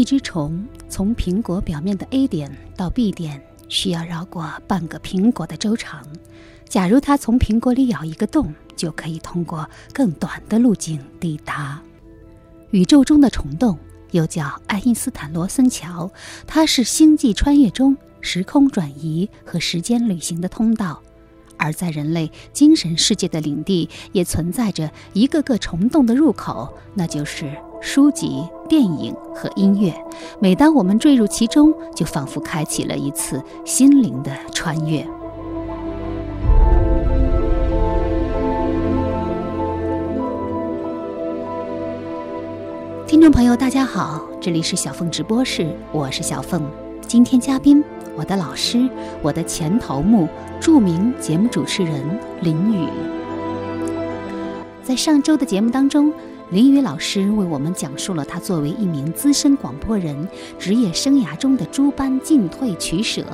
一只虫从苹果表面的 A 点到 B 点，需要绕过半个苹果的周长。假如它从苹果里咬一个洞，就可以通过更短的路径抵达宇宙中的虫洞，又叫爱因斯坦罗森桥。它是星际穿越中时空转移和时间旅行的通道。而在人类精神世界的领地，也存在着一个个虫洞的入口，那就是书籍、电影和音乐。每当我们坠入其中，就仿佛开启了一次心灵的穿越。听众朋友，大家好，这里是小凤直播室，我是小凤。今天嘉宾，我的老师，我的前头目，著名节目主持人林雨。在上周的节目当中，林雨老师为我们讲述了他作为一名资深广播人职业生涯中的诸般进退取舍，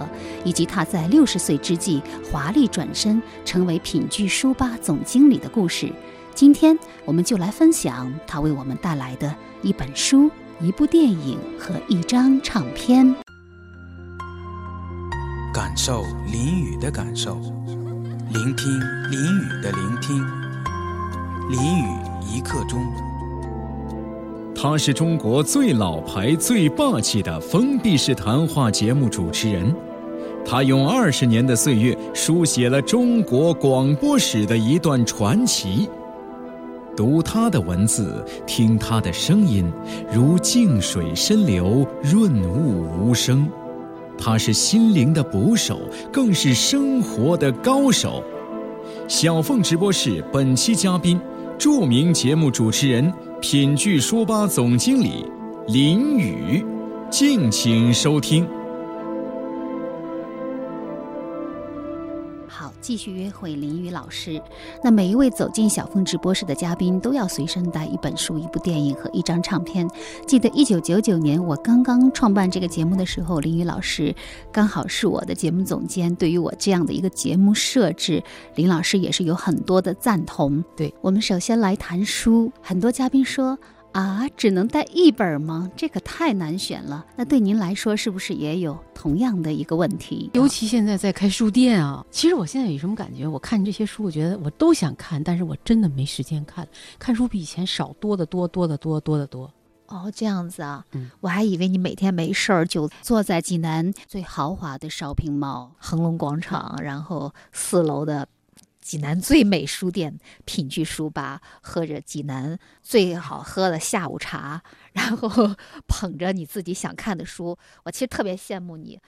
以及他在六十岁之际华丽转身成为品聚书吧总经理的故事。今天，我们就来分享他为我们带来的一本书、一部电影和一张唱片。感受林雨的感受，聆听林雨的聆听。林雨一刻钟。他是中国最老牌、最霸气的封闭式谈话节目主持人。他用二十年的岁月书写了中国广播史的一段传奇。读他的文字，听他的声音，如静水深流，润物无声。他是心灵的捕手，更是生活的高手。小凤直播室本期嘉宾，著名节目主持人、品聚书吧总经理林宇，敬请收听。继续约会林雨老师。那每一位走进小凤直播室的嘉宾，都要随身带一本书、一部电影和一张唱片。记得一九九九年我刚刚创办这个节目的时候，林雨老师刚好是我的节目总监。对于我这样的一个节目设置，林老师也是有很多的赞同。对我们首先来谈书，很多嘉宾说。啊，只能带一本吗？这可太难选了。那对您来说，是不是也有同样的一个问题？尤其现在在开书店啊。其实我现在有什么感觉？我看这些书，我觉得我都想看，但是我真的没时间看。看书比以前少多得多，多得多，多得多。哦，这样子啊。嗯，我还以为你每天没事儿就坐在济南最豪华的 shopping mall 恒隆广场，然后四楼的。济南最美书店品聚书吧，喝着济南最好喝的下午茶，然后捧着你自己想看的书。我其实特别羡慕你，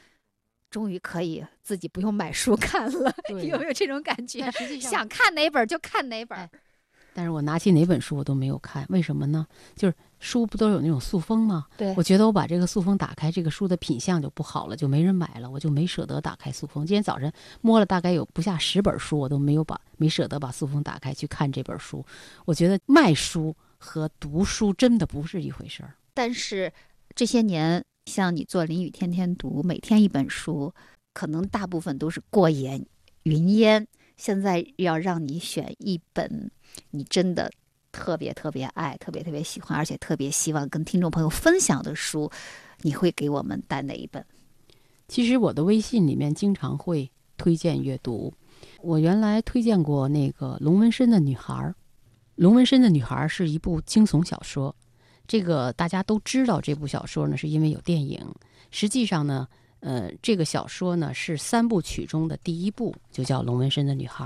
终于可以自己不用买书看了，有没有这种感觉？想看哪本就看哪本。但是我拿起哪本书我都没有看，为什么呢？就是书不都有那种塑封吗？对，我觉得我把这个塑封打开，这个书的品相就不好了，就没人买了，我就没舍得打开塑封。今天早晨摸了大概有不下十本书，我都没有把没舍得把塑封打开去看这本书。我觉得卖书和读书真的不是一回事儿。但是这些年，像你做林雨天天读，每天一本书，可能大部分都是过眼云烟。现在要让你选一本，你真的特别特别爱、特别特别喜欢，而且特别希望跟听众朋友分享的书，你会给我们带哪一本？其实我的微信里面经常会推荐阅读。我原来推荐过那个《龙纹身的女孩》。《龙纹身的女孩》是一部惊悚小说，这个大家都知道。这部小说呢，是因为有电影。实际上呢。呃，这个小说呢是三部曲中的第一部，就叫《龙纹身的女孩》；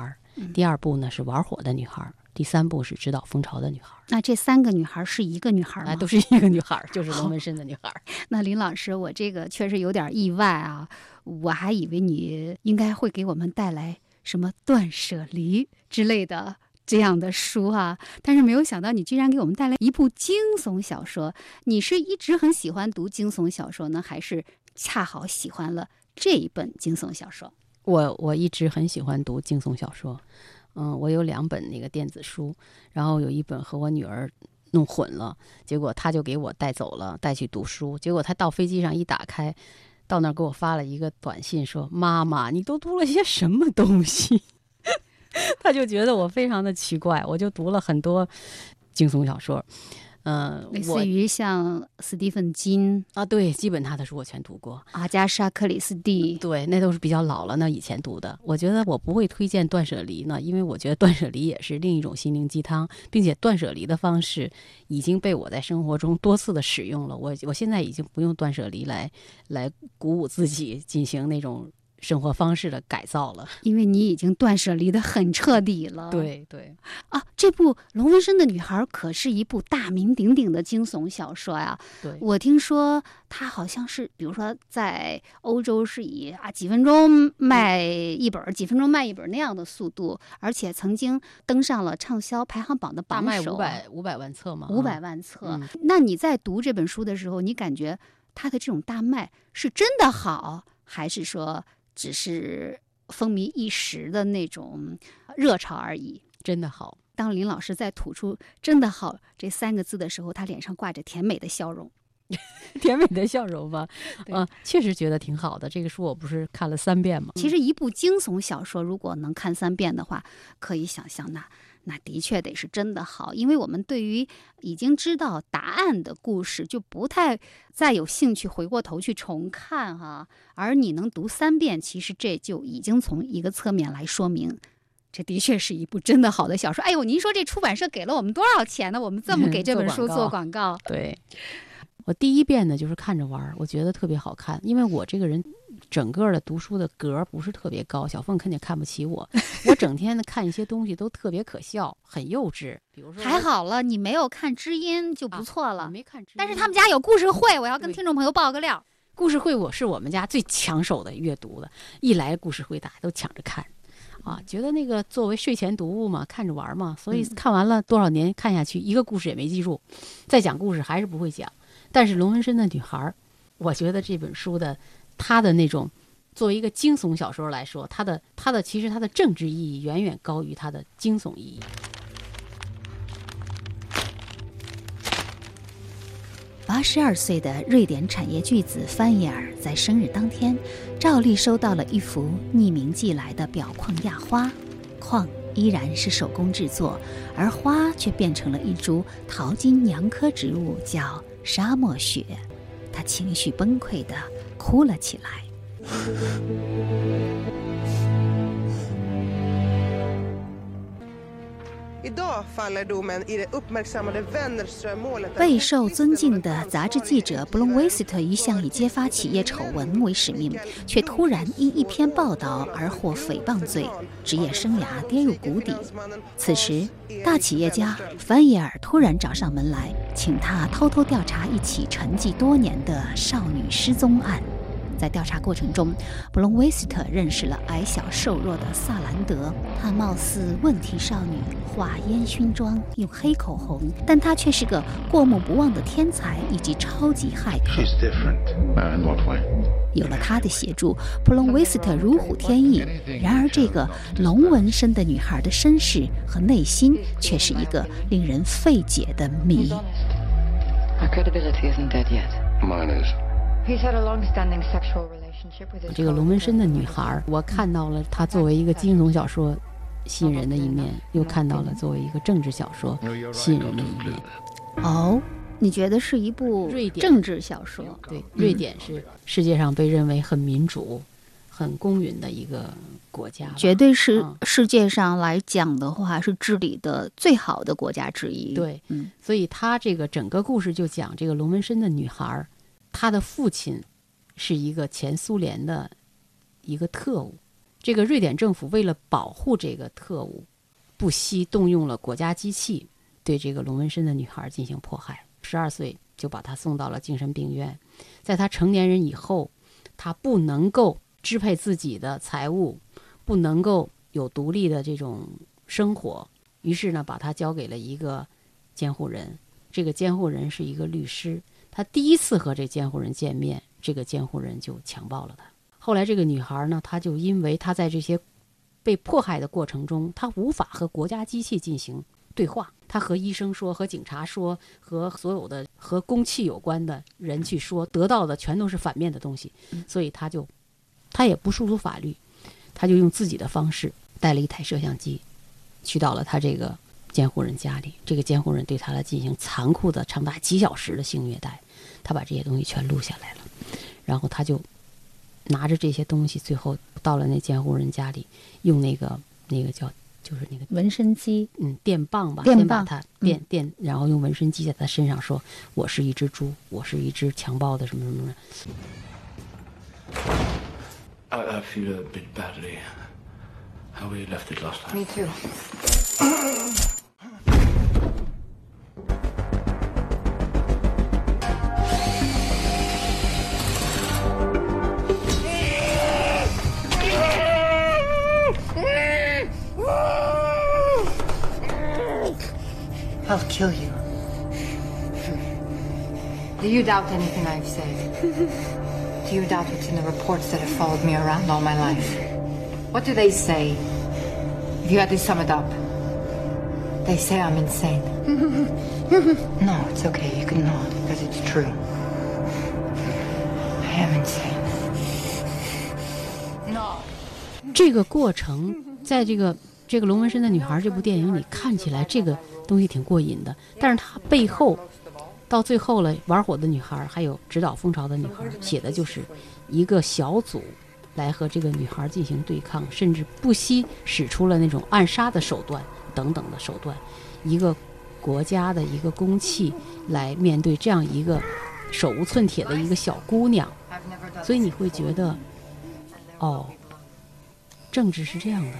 第二部呢是《玩火的女孩》；第三部是《指导蜂巢的女孩》。那这三个女孩是一个女孩吗？都是一个女孩，就是 龙纹身的女孩。那林老师，我这个确实有点意外啊！我还以为你应该会给我们带来什么断舍离之类的这样的书啊，但是没有想到你居然给我们带来一部惊悚小说。你是一直很喜欢读惊悚小说呢，还是恰好喜欢了这一本惊悚小说？我我一直很喜欢读惊悚小说，嗯，我有两本那个电子书，然后有一本和我女儿弄混了，结果她就给我带走了，带去读书。结果她到飞机上一打开，到那儿给我发了一个短信，说：“妈妈，你都读了些什么东西？” 他就觉得我非常的奇怪，我就读了很多惊悚小说。嗯，类似于像斯蒂芬金啊，对，基本他的书我全读过。阿加莎克里斯蒂，对，那都是比较老了，那以前读的。我觉得我不会推荐断舍离呢，因为我觉得断舍离也是另一种心灵鸡汤，并且断舍离的方式已经被我在生活中多次的使用了。我我现在已经不用断舍离来来鼓舞自己进行那种。生活方式的改造了，因为你已经断舍离的很彻底了。对对啊，这部《龙纹身的女孩》可是一部大名鼎鼎的惊悚小说呀。对，我听说它好像是，比如说在欧洲是以啊几分钟卖一本，几分钟卖一本那样的速度，而且曾经登上了畅销排行榜的榜首，五百五百万册吗？五百万册。那你在读这本书的时候，你感觉它的这种大卖是真的好，还是说？只是风靡一时的那种热潮而已。真的好，当林老师在吐出“真的好”这三个字的时候，他脸上挂着甜美的笑容，甜美的笑容吧。啊，确实觉得挺好的。这个书我不是看了三遍吗？其实一部惊悚小说，如果能看三遍的话，可以想象那。那的确得是真的好，因为我们对于已经知道答案的故事就不太再有兴趣回过头去重看哈。而你能读三遍，其实这就已经从一个侧面来说明，这的确是一部真的好的小说。哎呦，您说这出版社给了我们多少钱呢？我们这么给 这本书做广告？对。我第一遍呢，就是看着玩儿，我觉得特别好看。因为我这个人，整个的读书的格儿不是特别高，小凤肯定看不起我。我整天的看一些东西都特别可笑，很幼稚。比如说，还好了，你没有看知音就不错了。没看知音，但是他们家有故事会，我要跟听众朋友报个料。故事会我是我们家最抢手的阅读的，一来故事会大家都抢着看，啊，觉得那个作为睡前读物嘛，看着玩嘛，所以看完了多少年看下去，一个故事也没记住，再讲故事还是不会讲。但是龙纹身的女孩，我觉得这本书的他的那种作为一个惊悚小说来说，它的它的其实它的政治意义远远高于它的惊悚意义。八十二岁的瑞典产业巨子范耶尔在生日当天，照例收到了一幅匿名寄来的表框压花，框依然是手工制作，而花却变成了一株桃金娘科植物，叫。沙漠雪，他情绪崩溃的哭了起来。备受尊敬的杂志记者布隆威斯特一向以揭发企业丑闻为使命，却突然因一篇报道而获诽谤罪，职业生涯跌入谷底。此时，大企业家凡耶尔突然找上门来，请他偷偷调查一起沉寂多年的少女失踪案。在调查过程中，布隆威斯特认识了矮小瘦弱的萨兰德。她貌似问题少女，化烟熏妆，用黑口红，但她却是个过目不忘的天才以及超级骇客。有了她的协助，布隆威斯特如虎添翼。然而，这个龙纹身的女孩的身世和内心却是一个令人费解的谜。这个龙纹身的女孩，我看到了她作为一个惊悚小说吸引人的一面，又看到了作为一个政治小说吸引人的一面。哦，你觉得是一部瑞典政治小说？对，瑞典是世界上被认为很民主、很公允的一个国家，绝对是世界上来讲的话是治理的最好的国家之一。对，嗯，所以他这个整个故事就讲这个龙纹身的女孩。他的父亲是一个前苏联的一个特务，这个瑞典政府为了保护这个特务，不惜动用了国家机器对这个龙纹身的女孩进行迫害。十二岁就把她送到了精神病院，在她成年人以后，她不能够支配自己的财物，不能够有独立的这种生活，于是呢，把他交给了一个监护人。这个监护人是一个律师。他第一次和这监护人见面，这个监护人就强暴了他。后来这个女孩呢，她就因为她在这些被迫害的过程中，她无法和国家机器进行对话。她和医生说，和警察说，和所有的和公器有关的人去说，得到的全都是反面的东西。所以她就，她也不诉诸法律，她就用自己的方式带了一台摄像机，去到了她这个。监护人家里，这个监护人对他来进行残酷的长达几小时的性虐待，他把这些东西全录下来了，然后他就拿着这些东西，最后到了那监护人家里，用那个那个叫就是那个纹身机，嗯，电棒吧，电棒，他电电，然后用纹身机在他身上说：“我是一只猪，我是一只强暴的什么什么什么。” I I feel a bit badly. How we left it last time. Me too. I'll kill you. Do you doubt anything I've said? Do you doubt what's in the reports that have followed me around all my life? What do they say? If you had to sum it up, they say I'm insane. no, it's okay. You can nod because it's true. I am insane. No. 这个过程，在这个这个龙纹身的女孩这部电影里看起来，这个 东西挺过瘾的。但是它背后，到最后了，玩火的女孩还有指导蜂巢的女孩，写的就是一个小组来和这个女孩进行对抗，甚至不惜使出了那种暗杀的手段等等的手段。一个国家的一个公器来面对这样一个手无寸铁的一个小姑娘，所以你会觉得，哦，政治是这样的。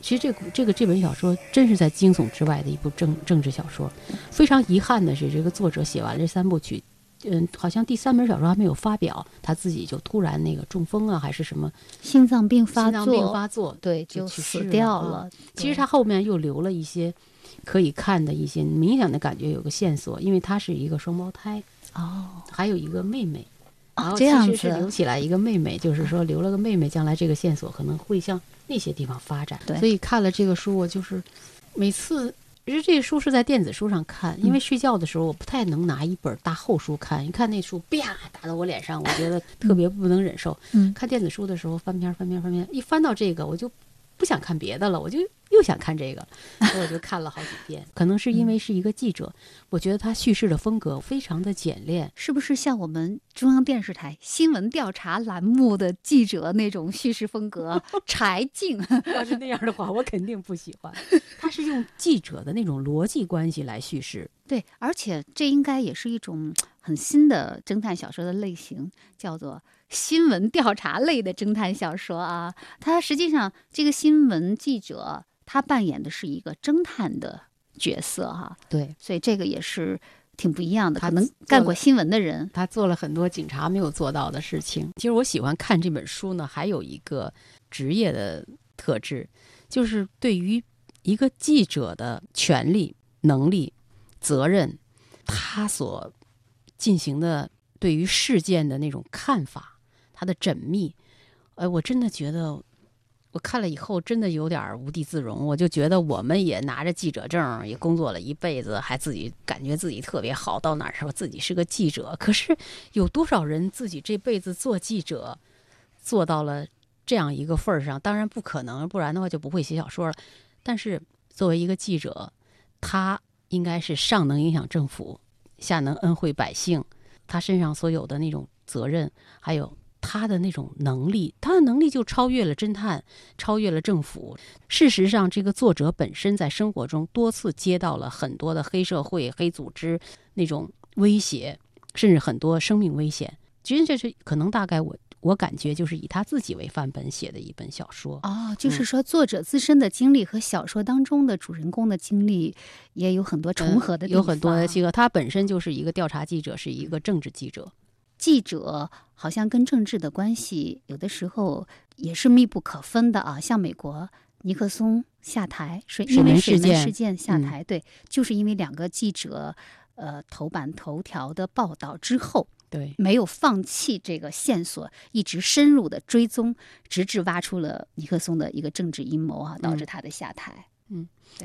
其实这这个这本小说真是在惊悚之外的一部政政治小说。非常遗憾的是，这个作者写完这三部曲，嗯，好像第三本小说还没有发表，他自己就突然那个中风啊，还是什么心脏病发作，心脏病发作，对，就去死世掉了了。其实他后面又留了一些可以看的一些明显的感觉，有个线索，因为他是一个双胞胎，哦，还有一个妹妹。然后这样其实是子留起来一个妹妹，就是说留了个妹妹，将来这个线索可能会向那些地方发展。对所以看了这个书，我就是每次，其实这个书是在电子书上看，嗯因为睡觉的时候我不太能拿一本大厚书看，一看那书啪打到我脸上，我觉得特别不能忍受。嗯看电子书的时候翻篇儿翻篇儿翻篇儿，一翻到这个我就不想看别的了，我就又想看这个，所以我就看了好几遍。可能是因为是一个记者，我觉得他叙事的风格非常的简练。是不是像我们中央电视台新闻调查栏目的记者那种叙事风格？柴静，要是那样的话，我肯定不喜欢。他是用记者的那种逻辑关系来叙事，对，而且这应该也是一种很新的侦探小说的类型，叫做新闻调查类的侦探小说啊。它实际上这个新闻记者他扮演的是一个侦探的角色哈、对所以这个也是挺不一样的。他可能干过新闻的人，他做了很多警察没有做到的事情。其实我喜欢看这本书呢，还有一个职业的特质，就是对于一个记者的权利、能力、责任，他所进行的对于事件的那种看法，他的缜密，哎，我真的觉得。我看了以后，真的有点无地自容。我就觉得我们也拿着记者证，也工作了一辈子，还自己感觉自己特别好，到哪儿说自己是个记者。可是有多少人自己这辈子做记者，做到了这样一个份儿上？当然不可能，不然的话就不会写小说了。但是作为一个记者，他应该是上能影响政府，下能恩惠百姓。他身上所有的那种责任，还有他的那种能力，他的能力就超越了侦探，超越了政府。事实上，这个作者本身在生活中多次接到了很多的黑社会、黑组织那种威胁，甚至很多生命危险。其实这是可能大概我我感觉就是以他自己为范本写的一本小说。哦，就是嗯说作者自身的经历和小说当中的主人公的经历也有很多重合的地方、嗯有很多的契合。他本身就是一个调查记者，是一个政治记者。记者好像跟政治的关系有的时候也是密不可分的啊。像美国尼克松下台，水水因为水门事件下嗯台，对，就是因为两个记者呃头版头条的报道之后，对，没有放弃这个线索，一直深入的追踪，直至挖出了尼克松的一个政治阴谋啊，导致他的下台。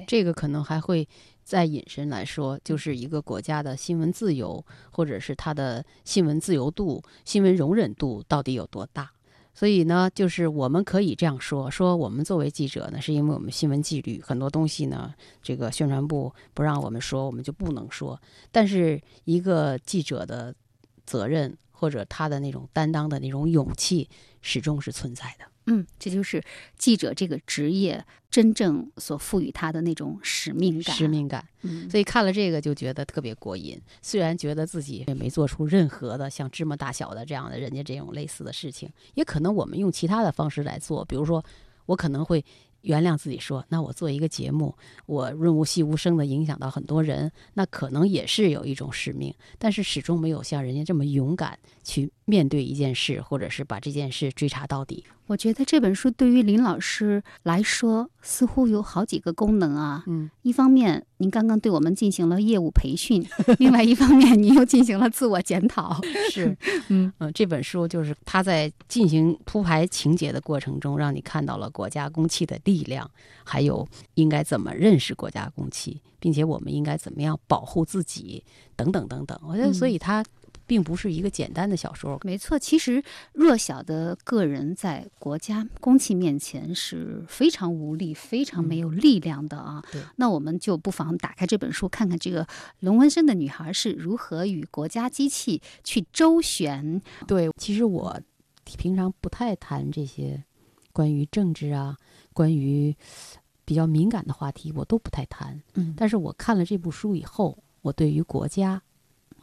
这个可能还会再引申来说，就是一个国家的新闻自由，或者是它的新闻自由度、新闻容忍度到底有多大。所以呢，就是我们可以这样说：说我们作为记者呢，是因为我们新闻纪律很多东西呢，这个宣传部不让我们说，我们就不能说。但是一个记者的责任或者他的那种担当的那种勇气，始终是存在的。嗯，这就是记者这个职业真正所赋予他的那种使命感。使命感。嗯，所以看了这个就觉得特别过瘾，虽然觉得自己也没做出任何的像芝麻大小的这样的人家这种类似的事情，也可能我们用其他的方式来做，比如说我可能会原谅自己说，那我做一个节目，我润物细无声的影响到很多人，那可能也是有一种使命，但是始终没有像人家这么勇敢去面对一件事，或者是把这件事追查到底。我觉得这本书对于林老师来说，似乎有好几个功能啊。嗯，一方面，您刚刚对我们进行了业务培训；另外一方面，您又进行了自我检讨。是，嗯呃这本书就是他在进行铺排情节的过程中，让你看到了国家公器的力量，还有应该怎么认识国家公器，并且我们应该怎么样保护自己，等等等等。我觉得，嗯所以它并不是一个简单的小说。没错，其实弱小的个人在国家公器面前是非常无力、非常没有力量的啊。对那我们就不妨打开这本书，看看这个龙纹身的女孩是如何与国家机器去周旋。对，其实我平常不太谈这些关于政治啊，关于比较敏感的话题，我都不太谈。嗯但是我看了这部书以后，我对于国家，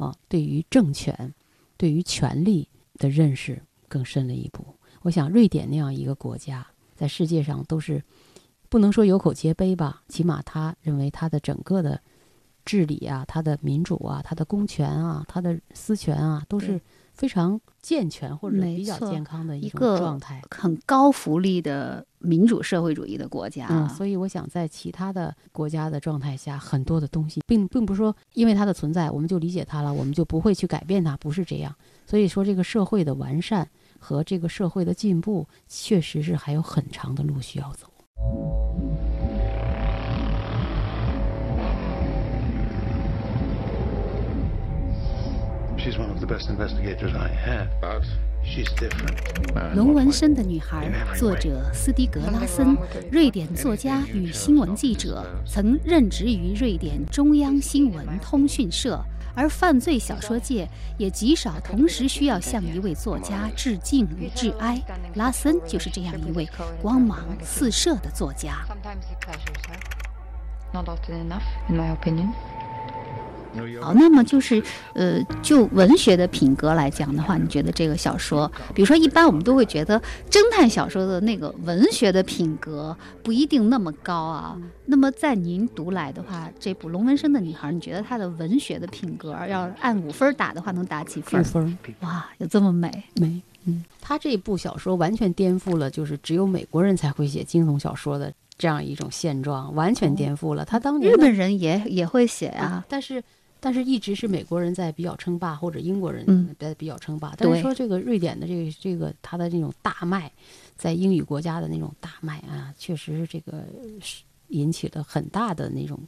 啊，对于政权，对于权力的认识更深了一步。我想，瑞典那样一个国家，在世界上都是不能说有口皆碑吧，起码他认为他的整个的治理啊，他的民主啊，他的公权啊，他的私权啊，都是对非常健全或者没比较健康的一种状态。很高福利的民主社会主义的国家所以我想在其他的国家的状态下，很多的东西并并不是说因为它的存在我们就理解它了，我们就不会去改变它，不是这样。所以说，这个社会的完善和这个社会的进步，确实是还有很长的路需要走。龙纹身的女孩，作者斯蒂格拉森，瑞典作家与新闻记者，曾任职于瑞典中央新闻通讯社。而犯罪小说界也极少同时需要向一位作家致敬与致哀。拉森就是这样一位光芒四射的作家。Sometimes he pleasures her. Not often enough, in my opinion. 好，那么就是，呃，就文学的品格来讲的话，你觉得这个小说，比如说一般我们都会觉得侦探小说的那个文学的品格不一定那么高啊。那么在您读来的话，这部《龙纹身的女孩》，你觉得她的文学的品格要按五分打的话，能打几分五？分哇，有这么美？美，嗯，他这部小说完全颠覆了，就是只有美国人才会写惊悚小说的这样一种现状，完全颠覆了。他当年日本人也也会写啊啊，，但是但是一直是美国人在比较称霸，或者英国人嗯在比较称霸。但是说这个瑞典的这个这个它的这种大卖，在英语国家的那种大卖啊，确实是这个是引起了很大的那种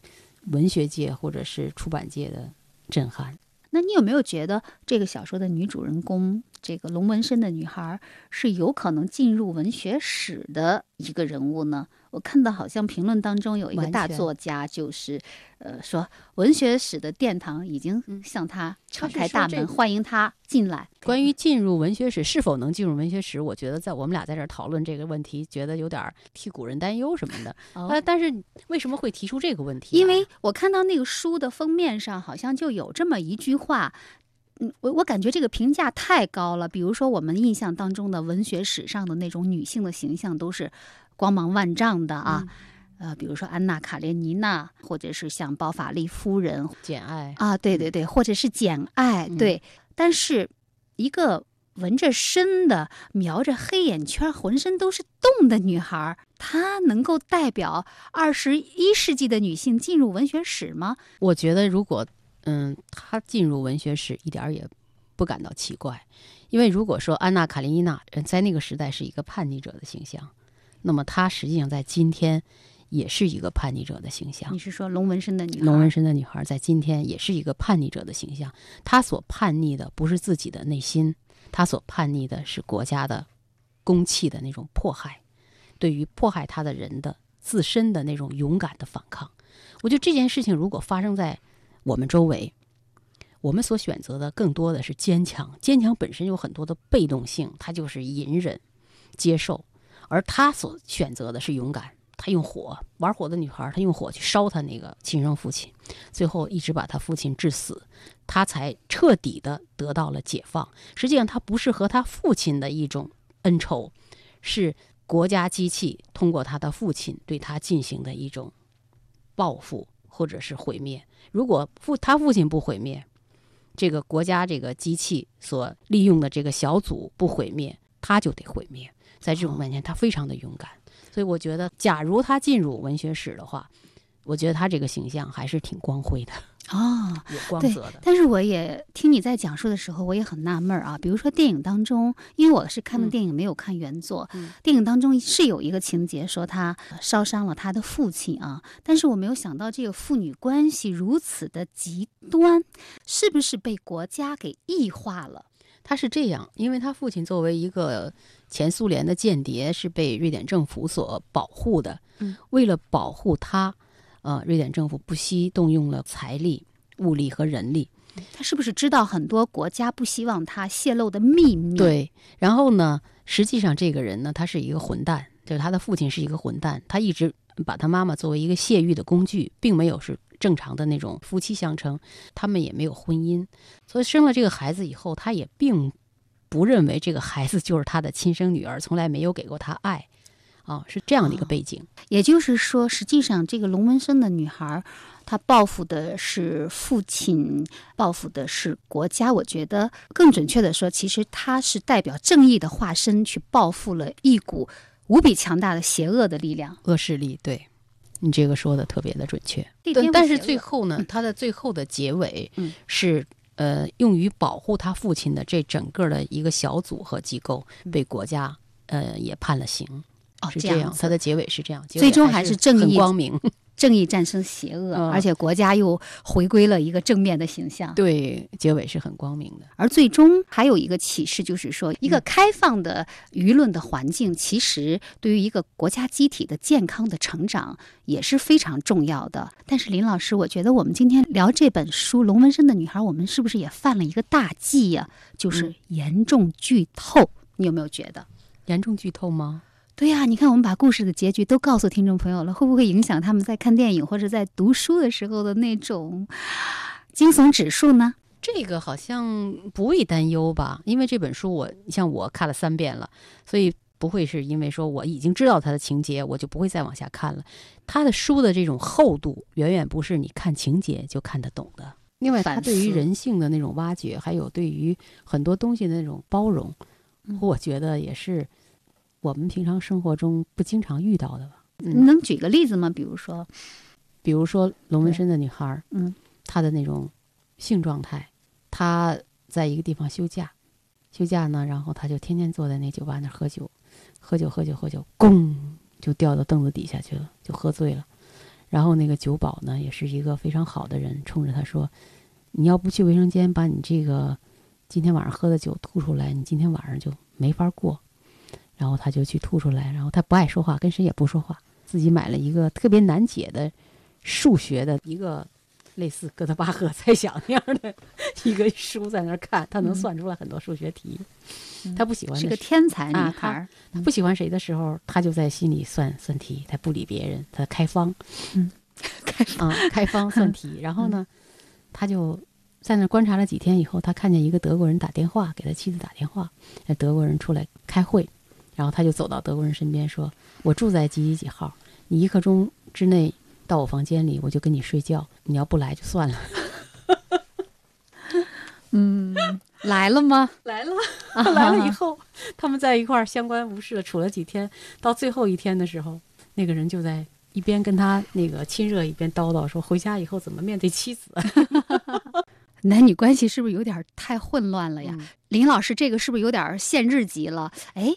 文学界或者是出版界的震撼。那你有没有觉得这个小说的女主人公，这个龙纹身的女孩，是有可能进入文学史的一个人物呢？我看到好像评论当中有一个大作家，就是呃说文学史的殿堂已经嗯向他敞开大门，欢迎他进来。关于进入文学史是否能进入文学史，我觉得在我们俩在这儿讨论这个问题，觉得有点儿替古人担忧什么的。哦呃，但是为什么会提出这个问题啊？因为我看到那个书的封面上好像就有这么一句话，嗯，我我感觉这个评价太高了。比如说我们印象当中的文学史上的那种女性的形象都是光芒万丈的啊，呃，比如说安娜·卡列尼娜，或者是像包法利夫人简爱。啊，对对对，或者是简爱，嗯。对。但是一个纹着身的、描着黑眼圈、浑身都是洞的女孩，她能够代表二十一世纪的女性进入文学史吗？我觉得，如果嗯，她进入文学史，一点儿也不感到奇怪，因为如果说安娜·卡列尼娜在那个时代是一个叛逆者的形象，那么她实际上在今天也是一个叛逆者的形象你。是说龙纹身的女孩？龙纹身的女孩在今天也是一个叛逆者的形象。她所叛逆的不是自己的内心，她所叛逆的是国家的公器的那种迫害，对于迫害她的人的自身的那种勇敢的反抗。我觉得这件事情如果发生在我们周围，我们所选择的更多的是坚强。坚强本身有很多的被动性，它就是隐忍、接受，而他所选择的是勇敢。他用火玩火的女孩，他用火去烧他那个亲生父亲，最后一直把他父亲致死，他才彻底的得到了解放。实际上，他不是和他父亲的一种恩仇，是国家机器通过他的父亲对他进行的一种报复或者是毁灭。如果父他父亲不毁灭，这个国家这个机器所利用的这个小组不毁灭，他就得毁灭。在这种面前，他非常的勇敢。所以我觉得，假如他进入文学史的话，我觉得他这个形象还是挺光辉的，哦，有光泽的。但是我也听你在讲述的时候，我也很纳闷儿啊。比如说电影当中，因为我是看的嗯电影，没有看原作。嗯电影当中是有一个情节说他烧伤了他的父亲啊，但是我没有想到这个父女关系如此的极端，是不是被国家给异化了？他是这样，因为他父亲作为一个前苏联的间谍，是被瑞典政府所保护的。嗯，为了保护他，呃，瑞典政府不惜动用了财力、物力和人力。他是不是知道很多国家不希望他泄露的秘密？，对，然后呢，实际上这个人呢，他是一个混蛋，就是他的父亲是一个混蛋，他一直把他妈妈作为一个泄欲的工具，并没有是正常的那种夫妻相称，他们也没有婚姻，所以生了这个孩子以后，他也并不认为这个孩子就是他的亲生女儿，从来没有给过他爱，啊，是这样的一个背景。也就是说，实际上这个龙纹身的女孩，她报复的是父亲，报复的是国家。我觉得更准确的说，其实她是代表正义的化身，去报复了一股无比强大的邪恶的力量。恶势力，对你这个说的特别的准确。但是最后呢，他的最后的结尾嗯是、呃，用于保护他父亲的这整个的一个小组和机构被国家呃也判了刑，哦，是这样。这样子他的结尾是这样，最终还还是正很义光明。正义战胜邪恶，嗯而且国家又回归了一个正面的形象。对，结尾是很光明的。而最终还有一个启示，就是说，一个嗯开放的舆论的环境，其实对于一个国家机体的健康的成长也是非常重要的。但是林老师，我觉得我们今天聊这本书《龙纹身的女孩》，我们是不是也犯了一个大忌呀、就是嗯严重剧透。你有没有觉得？严重剧透吗？对呀、你看我们把故事的结局都告诉听众朋友了，会不会影响他们在看电影或者在读书的时候的那种惊悚指数呢？这个好像不必担忧吧，因为这本书我像我看了三遍了，所以不会是因为说我已经知道它的情节，我就不会再往下看了。它的书的这种厚度，远远不是你看情节就看得懂的。另外，它对于人性的那种挖掘，还有对于很多东西的那种包容，嗯我觉得也是我们平常生活中不经常遇到的吧。你能举个例子吗？比如说，比如说龙纹身的女孩她的那种性状态，她在一个地方休假，休假呢，然后她就天天坐在那酒吧那儿喝酒，喝酒喝酒喝酒，咣就掉到凳子底下去了，就喝醉了。然后那个酒保呢，也是一个非常好的人，冲着她说：“你要不去卫生间把你这个今天晚上喝的酒吐出来，你今天晚上就没法过。”然后他就去吐出来，然后他不爱说话，跟谁也不说话，自己买了一个特别难解的数学的一个类似哥德巴赫猜想那样的一个书，在那儿看，他能算出来很多数学题。他不喜欢是的个天才女啊孩儿，他不喜欢谁的时候，他就在心里算算题，他不理别人，他开方，嗯，开啊，开方算题。然后呢，他就在那观察了几天以后，他看见一个德国人打电话给他妻子打电话，那德国人出来开会，然后他就走到德国人身边说：“我住在几几几号，你一刻钟之内到我房间里，我就跟你睡觉。你要不来就算了。”嗯，来了吗？来了，来了以后，他们在一块儿相安无事的处了几天，到最后一天的时候，那个人就在一边跟他那个亲热，一边叨叨说：“回家以后怎么面对妻子？” 男女关系是不是有点太混乱了呀？嗯林老师，这个是不是有点限制级了？哎，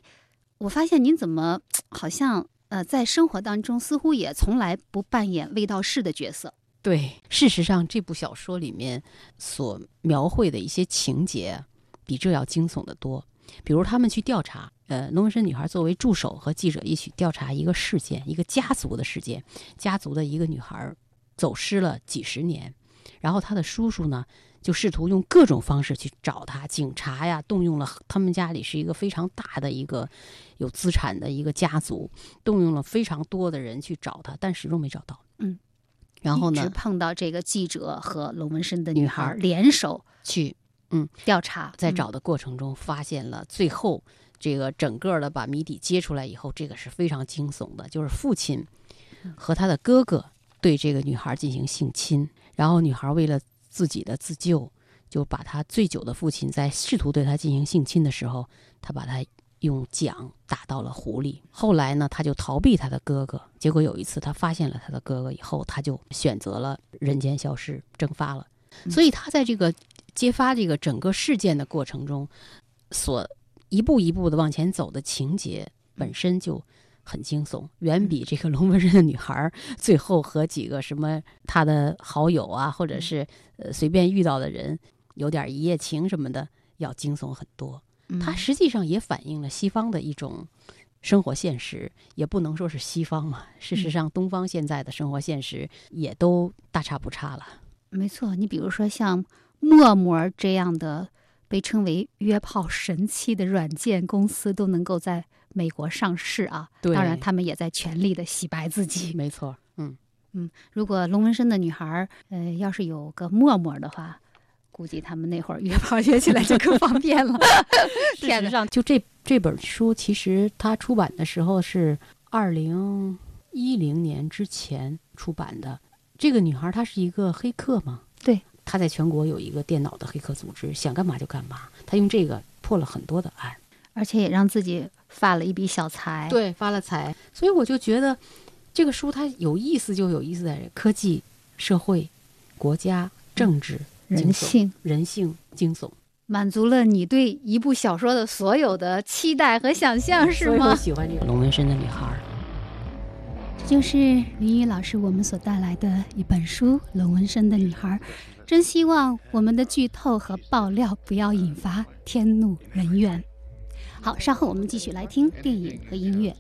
我发现您怎么好像呃，在生活当中似乎也从来不扮演卫道士的角色。对，事实上，这部小说里面所描绘的一些情节，比这要惊悚的多。比如他们去调查，呃，龙纹身女孩作为助手和记者一起调查一个事件，一个家族的事件，家族的一个女孩走失了几十年，然后她的叔叔呢，就试图用各种方式去找她，警察呀，动用了他们家里是一个非常大的一个有资产的一个家族，动用了非常多的人去找他，但始终没找到。嗯，然后呢，碰到这个记者和龙纹身的女女孩孩联手去嗯调查，嗯在找的过程中发现了，最后这个整个的把谜底揭出来以后，这个是非常惊悚的，就是父亲和他的哥哥对这个女孩进行性侵，然后女孩为了自己的自救，就把她醉酒的父亲在试图对她进行性侵的时候，他把他用桨打到了湖里。后来呢，他就逃避他的哥哥，结果有一次他发现了他的哥哥以后，他就选择了人间消失，蒸发了。所以他在这个揭发这个整个事件的过程中，所一步一步的往前走的情节本身就很惊悚，远比这个龙纹身的女孩儿最后和几个什么她的好友啊，或者是呃随便遇到的人有点一夜情什么的要惊悚很多。嗯它实际上也反映了西方的一种生活现实，也不能说是西方嘛。事实上，东方现在的生活现实也都大差不差了。没错，你比如说像陌陌这样的被称为约炮神器的软件公司，都能够在美国上市啊。对当然他们也在全力的洗白自己。没错，嗯，嗯如果龙纹身的女孩儿，呃，要是有个陌陌的话，估计他们那会儿约炮约起来就更方便了。实上，就这这本书，其实它出版的时候是二零一零年之前出版的。这个女孩她是一个黑客嘛？对，她在全国有一个电脑的黑客组织，想干嘛就干嘛。她用这个破了很多的案，而且也让自己发了一笔小财。，对，发了财。所以我就觉得这个书它有意思，就有意思在科技、社会、国家、政治、人性人性、惊悚，满足了你对一部小说的所有的期待和想象，是吗我吗？喜欢这个龙纹身的女孩儿。这就是林雨老师我们所带来的一本书《龙纹身的女孩》。真希望我们的剧透和爆料不要引发天怒人怨。好，稍后我们继续来听电影和音乐。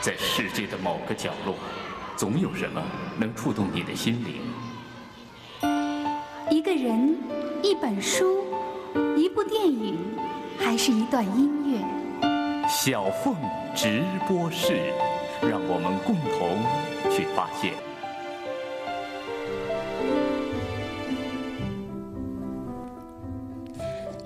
在世界的某个角落，总有什么能触动你的心灵。一个人，一本书，一部电影，还是一段音乐？小凤直播室，让我们共同去发现。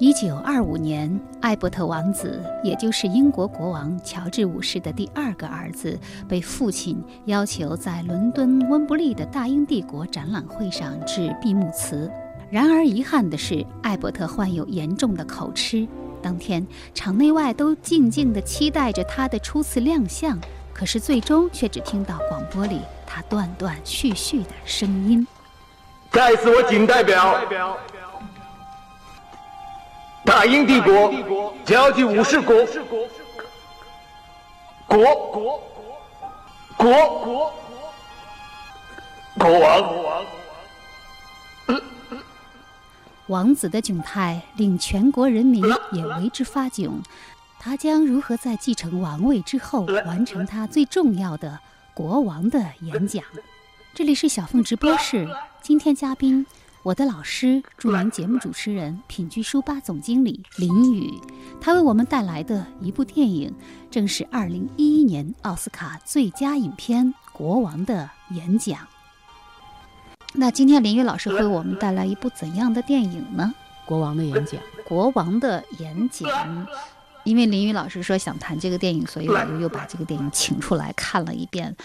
一九二五年，艾伯特王子，也就是英国国王乔治五世的第二个儿子，被父亲要求在伦敦温布利的大英帝国展览会上致闭幕词。然而遗憾的是，艾伯特患有严重的口吃。当天，场内外都静静地期待着他的初次亮相，可是最终却只听到广播里他断断续续的声音。在此，我谨代表大英帝国交际武士国国国国国王。王子的窘态令全国人民也为之发窘。他将如何在继承王位之后完成他最重要的国王的演讲？这里是小凤直播室，今天嘉宾我的老师，著名节目主持人、品居书吧总经理林宇，他为我们带来的一部电影，正是2011年奥斯卡最佳影片《国王的演讲》。那今天林宇老师会为我们带来一部怎样的电影呢？国王的演讲。国王的演讲，因为林宇老师说想谈这个电影，所以我就又把这个电影请出来看了一遍。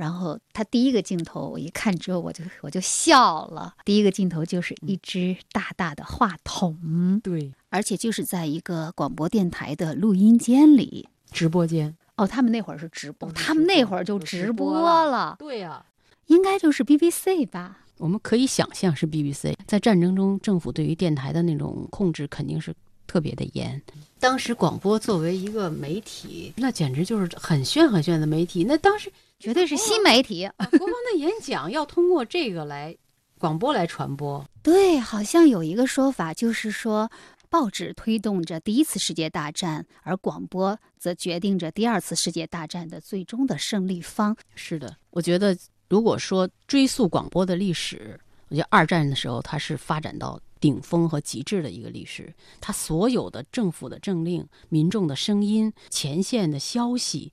然后他第一个镜头我一看之后，我就我就笑了。第一个镜头就是一只大大的话筒，对，而且就是在一个广播电台的录音间里，直播间。哦，他们那会儿是直播，他们那会儿就直播了，对呀、应该就是 BBC 吧？我们可以想象是 BBC 在战争中，政府对于电台的那种控制肯定是特别的严。当时广播作为一个媒体，那简直就是很炫很炫的媒体。那当时绝对是新媒体。啊国王的演讲要通过这个来广播来传播。对，好像有一个说法，就是说，报纸推动着第一次世界大战，而广播则决定着第二次世界大战的最终的胜利方。是的，我觉得如果说追溯广播的历史，我觉得二战的时候它是发展到顶峰和极致的一个历史，它所有的政府的政令、民众的声音、前线的消息，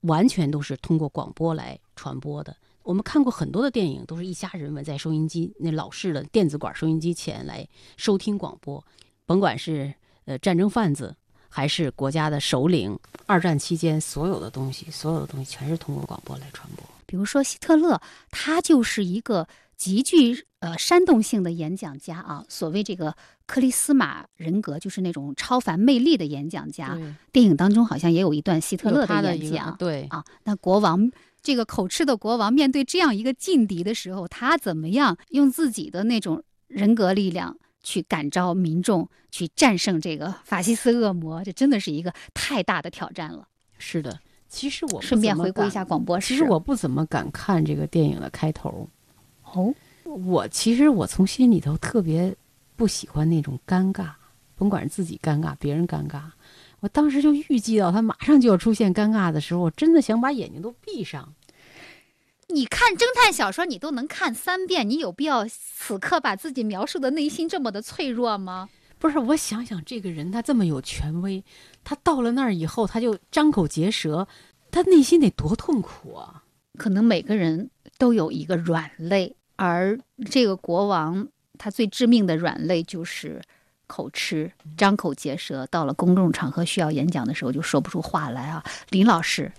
完全都是通过广播来传播的。我们看过很多的电影，都是一家人围在收音机那老式的电子管收音机前来收听广播，甭管是呃战争贩子还是国家的首领，二战期间所有的东西，所有的东西全是通过广播来传播。比如说希特勒，他就是一个极具呃煽动性的演讲家啊。所谓这个克里斯玛人格，就是那种超凡魅力的演讲家。电影当中好像也有一段希特勒的演讲。对啊，那国王这个口吃的国王面对这样一个劲敌的时候，他怎么样用自己的那种人格力量去感召民众，去战胜这个法西斯恶魔？这真的是一个太大的挑战了。是的。其实我顺便回顾一下广播史。其实我不怎么敢看这个电影的开头。哦，我其实我从心里头特别不喜欢那种尴尬，甭管是自己尴尬，别人尴尬。我当时就预计到他马上就要出现尴尬的时候，我真的想把眼睛都闭上。你看侦探小说，你都能看三遍，你有必要此刻把自己描述的内心这么的脆弱吗？不是，我想想，这个人他这么有权威，他到了那儿以后，他就张口结舌，他内心得多痛苦啊！可能每个人都有一个软肋，而这个国王他最致命的软肋就是口吃，张口结舌。到了公众场合需要演讲的时候，就说不出话来啊。林老师，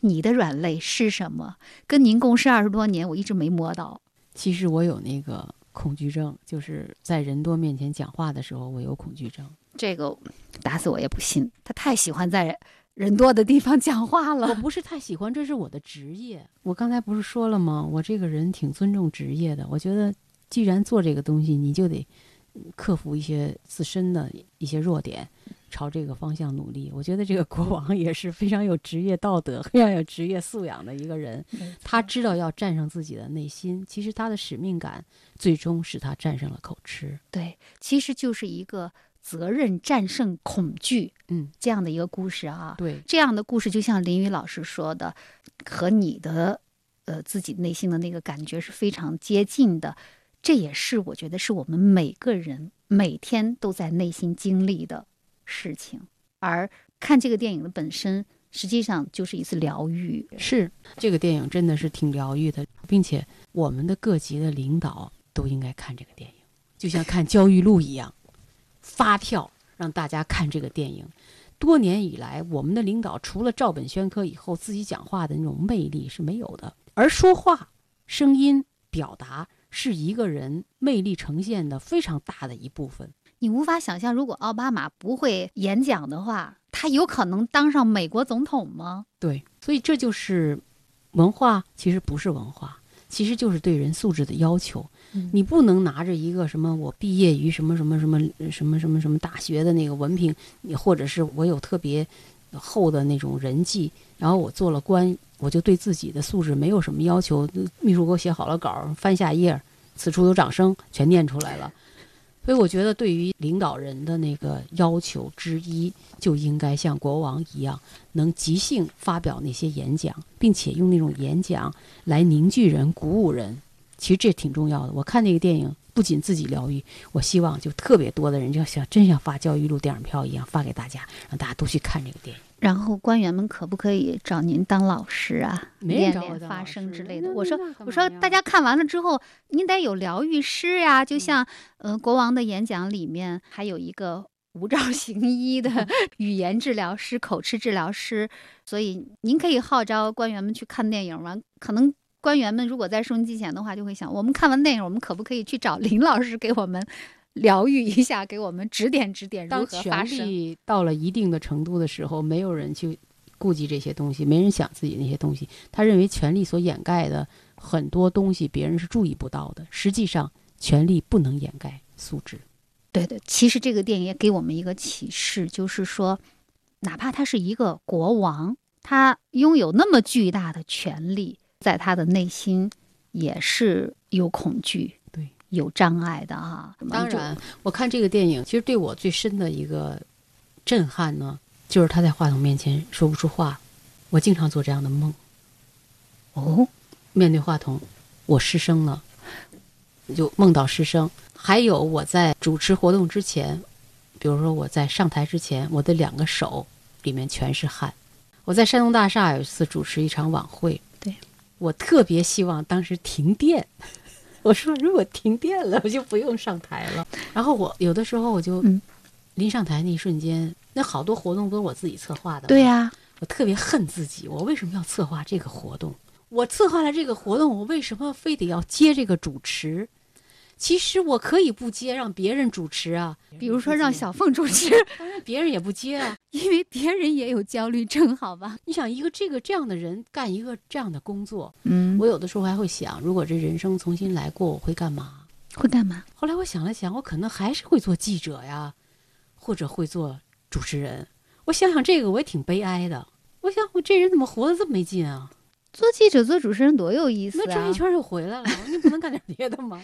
你的软肋是什么？跟您共事二十多年，我一直没摸到。其实我有那个恐惧症，就是在人多面前讲话的时候，我有恐惧症。这个打死我也不信，他太喜欢在人多的地方讲话了。我不是太喜欢，这是我的职业。我刚才不是说了吗？我这个人挺尊重职业的。我觉得，既然做这个东西，你就得克服一些自身的一些弱点，朝这个方向努力。我觉得这个国王也是非常有职业道德、非常有职业素养的一个人。他知道要战胜自己的内心，其实他的使命感最终使他战胜了口吃。对，其实就是一个责任战胜恐惧，嗯，这样的一个故事啊。对，这样的故事就像林宇老师说的，和你的呃自己内心的那个感觉是非常接近的。这也是我觉得是我们每个人每天都在内心经历的事情。而看这个电影的本身，实际上就是一次疗愈。是这个电影真的是挺疗愈的，并且我们的各级的领导都应该看这个电影，就像看焦裕禄一样，发票让大家看这个电影。多年以来，我们的领导除了照本宣科以后，自己讲话的那种魅力是没有的。而说话、声音、表达是一个人魅力呈现的非常大的一部分。你无法想象，如果奥巴马不会演讲的话，他有可能当上美国总统吗？对，所以这就是文化，其实不是文化，其实就是对人素质的要求。嗯你不能拿着一个什么我毕业于什么什么什么什么什么什么大学的那个文凭，你或者是我有特别厚的那种人际，然后我做了官，我就对自己的素质没有什么要求。秘书给我写好了稿儿，翻下一页，此处有掌声，全念出来了。所以我觉得，对于领导人的那个要求之一，就应该像国王一样，能即兴发表那些演讲，并且用那种演讲来凝聚人、鼓舞人。其实这挺重要的。我看那个电影，不仅自己疗愈，我希望就特别多的人，就像真像发教育路电影票一样发给大家，让大家都去看这个电影。然后官员们可不可以找您当老师啊？练练发声之类的。我说我说大家看完了之后，您得有疗愈师呀、就像呃国王的演讲里面还有一个无照行医的 语言治疗师、口吃治疗师，所以您可以号召官员们去看电影吗？可能官员们如果在收音机前的话，就会想：我们看完电影，我们可不可以去找林老师给我们疗愈一下，给我们指点指点如当何发权？力到了一定的程度的时候，没有人去顾及这些东西，没人想自己那些东西。他认为权力所掩盖的很多东西，别人是注意不到的。实际上，权力不能掩盖素质。对对，其实这个电影也给我们一个启示，就是说，哪怕他是一个国王，他拥有那么巨大的权力，在他的内心也是有恐惧、对有障碍的哈。当然，我看这个电影，其实对我最深的一个震撼呢，就是他在话筒面前说不出话。我经常做这样的梦。哦，面对话筒，我失声了，就梦到失声。还有我在主持活动之前，比如说我在上台之前，我的两个手里面全是汗。我在山东大厦有一次主持一场晚会，对我特别希望当时停电。我说如果停电了，我就不用上台了。然后我有的时候我就嗯临上台那一瞬间，那好多活动都是我自己策划的。对呀、我特别恨自己，我为什么要策划这个活动？我策划了这个活动，我为什么非得要接这个主持？其实我可以不接，让别人主持啊。比如说让小凤主持，当然别人也不接啊。因为别人也有焦虑症，好吧？你想，一个这个这样的人干一个这样的工作，嗯我有的时候还会想，如果这人生重新来过，我会干嘛？会干嘛？后来我想了想，我可能还是会做记者呀，或者会做主持人。我想想这个，我也挺悲哀的。我想，我这人怎么活得这么没劲啊？做记者、做主持人多有意思啊那转一！圈就回来了，你不能干点别的吗？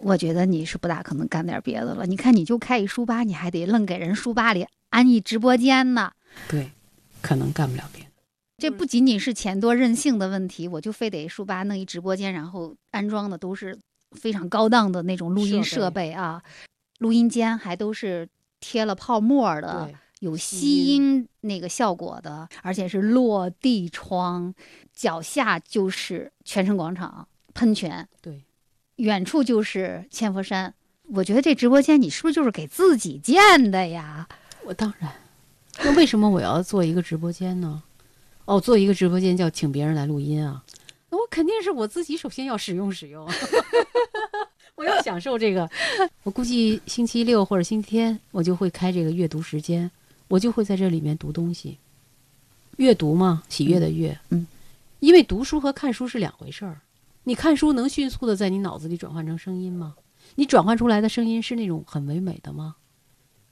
我觉得你是不大可能干点别的了。你看，你就开一书吧，你还得愣给人书吧里安一直播间呢。对，可能干不了别的。这不仅仅是钱多任性的问题，我就非得书吧弄一直播间，然后安装的都是非常高档的那种录音设设备备啊，录音间还都是贴了泡沫的，有吸吸音那个效果的，而且是落地窗，脚下就是泉城广场喷泉，对，远处就是千佛山。我觉得这直播间你是不是就是给自己建的呀？我当然。那为什么我要做一个直播间呢？哦，做一个直播间叫请别人来录音啊？那我肯定是我自己首先要使用使用，我要享受这个。我估计星期六或者星期天我就会开这个阅读时间，我就会在这里面读东西。阅读嘛，喜悦的悦，嗯，因为读书和看书是两回事儿。你看书能迅速的在你脑子里转换成声音吗？你转换出来的声音是那种很唯美的吗？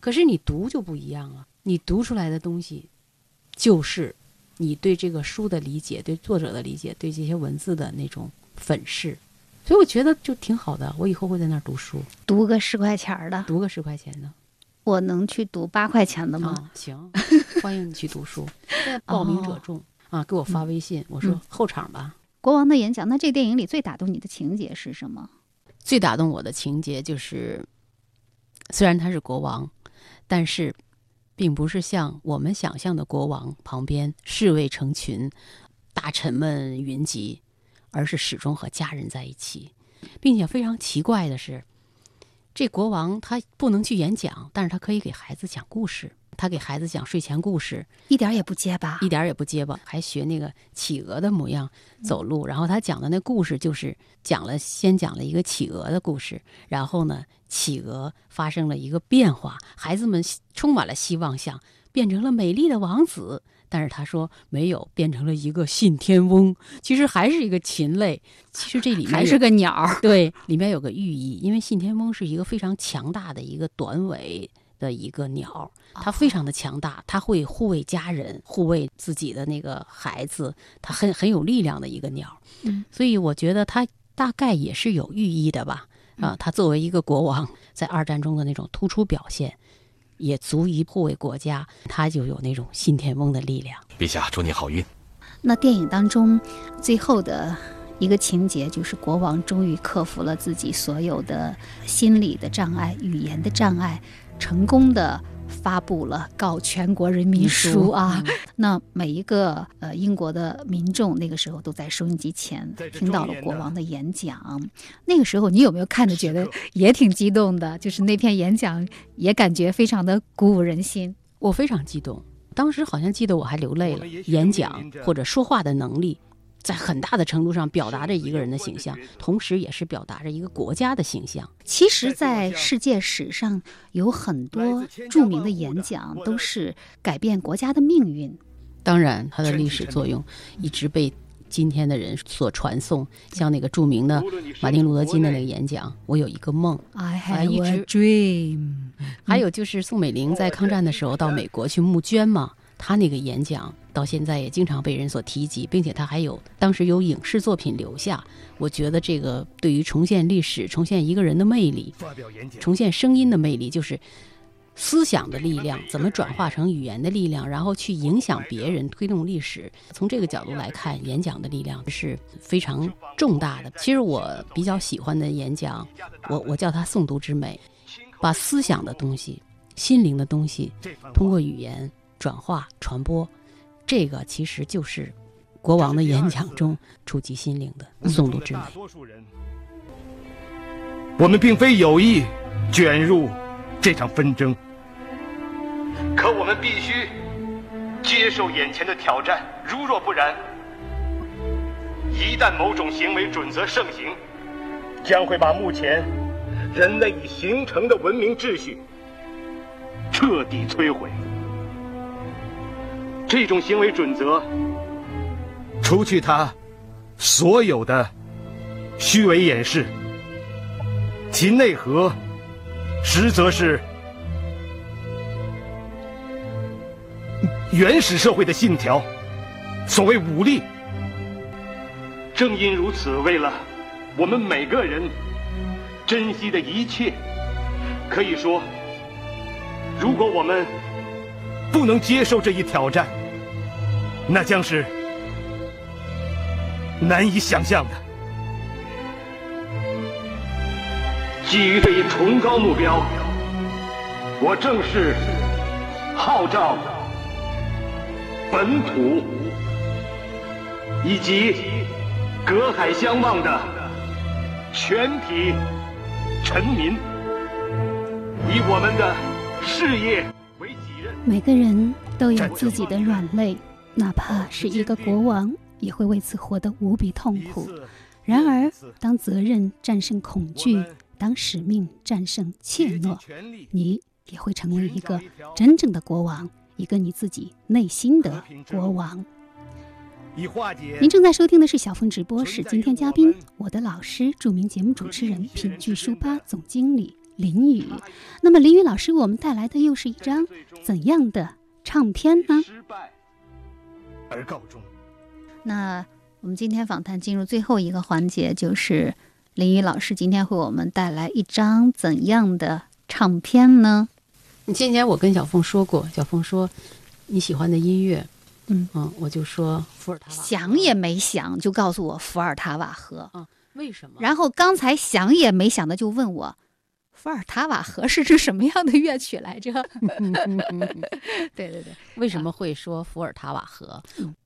可是你读就不一样了，你读出来的东西，就是你对这个书的理解，对作者的理解，对这些文字的那种粉饰。所以我觉得就挺好的，我以后会在那儿读书，读个十块钱的，读个十块钱的。我能去读八块钱的吗？啊，行，欢迎你去读书。现在报名者众、啊，给我发微信，我说嗯后场吧。国王的演讲，那这个电影里最打动你的情节是什么？最打动我的情节就是，虽然他是国王，但是并不是像我们想象的国王旁边侍卫成群，大臣们云集，而是始终和家人在一起，并且非常奇怪的是，这国王他不能去演讲，但是他可以给孩子讲故事。他给孩子讲睡前故事，一点儿也不结巴一。点儿也不结巴，还学那个企鹅的模样走路。然后他讲的那故事就是讲了，先讲了一个企鹅的故事，然后呢，企鹅发生了一个变化，孩子们充满了希望，想变成了美丽的王子。但是他说没有，变成了一个信天翁，其实还是一个禽类。其实这里面还是个鸟儿，对，里面有个寓意，因为信天翁是一个非常强大的一个短尾的一个鸟，它非常的强大，它会护卫家人，护卫自己的那个孩子，它很很有力量的一个鸟。嗯，所以我觉得它大概也是有寓意的吧。啊，它作为一个国王，在二战中的那种突出表现，也足以护卫国家，他就有那种信天翁的力量。陛下，祝你好运。那电影当中最后的一个情节，就是国王终于克服了自己所有的心理的障碍、语言的障碍，成功的发布了告全国人民书啊！那每一个呃英国的民众那个时候都在收音机前听到了国王的演讲。那个时候你有没有看着觉得也挺激动的？就是那篇演讲也感觉非常的鼓舞人心。我非常激动，当时好像记得我还流泪了。演讲或者说话的能力。在很大的程度上表达着一个人的形象，同时也是表达着一个国家的形象。其实，在世界史上有很多著名的演讲都是改变国家的命运。当然，它的历史作用一直被今天的人所传颂。像那个著名的马丁·路德·金的那个演讲，“我有一个梦 ”，I have a dream。还有就是宋美龄在抗战的时候到美国去募捐嘛。他那个演讲到现在也经常被人所提及，并且他还有当时有影视作品留下。我觉得这个对于重现历史、重现一个人的魅力、重现声音的魅力，就是思想的力量怎么转化成语言的力量，然后去影响别人、推动历史。从这个角度来看，演讲的力量是非常重大的。其实我比较喜欢的演讲，我我叫它诵读之美，把思想的东西、心灵的东西通过语言。转化传播，这个其实就是国王的演讲中触及心灵的诵读之美。我们并非有意卷入这场纷争，可我们必须接受眼前的挑战。如若不然，一旦某种行为准则盛行，将会把目前人类已形成的文明秩序彻底摧毁。这种行为准则，除去他所有的虚伪掩饰，其内核实则是原始社会的信条。所谓武力，正因如此，为了我们每个人珍惜的一切，可以说，如果我们。不能接受这一挑战，那将是难以想象的。基于这一崇高目标，我正式号召本土以及隔海相望的全体臣民，以我们的事业为己任。每个人都有自己的软肋，哪怕是一个国王，也会为此活得无比痛苦。然而，当责任战胜恐惧，当使命战胜怯懦，你也会成为一个真正的国王，一个你自己内心的国王。您正在收听的是小凤直播室，今天嘉宾我的老师，著名节目主持人、品剧书吧总经理。林雨，那么林雨老师为，我们带来的又是一张怎样的唱片呢？而告终。那我们今天访谈进入最后一个环节，就是林雨老师今天为我们带来一张怎样的唱片呢？你先前我跟小凤说过，小凤说你喜欢的音乐，嗯嗯，我就说伏尔塔，想也没想就告诉我伏尔塔瓦河，嗯，为什么？然后刚才想也没想的就问我。伏尔塔瓦河是支什么样的乐曲来着？对对 对，为什么会说伏尔塔瓦河？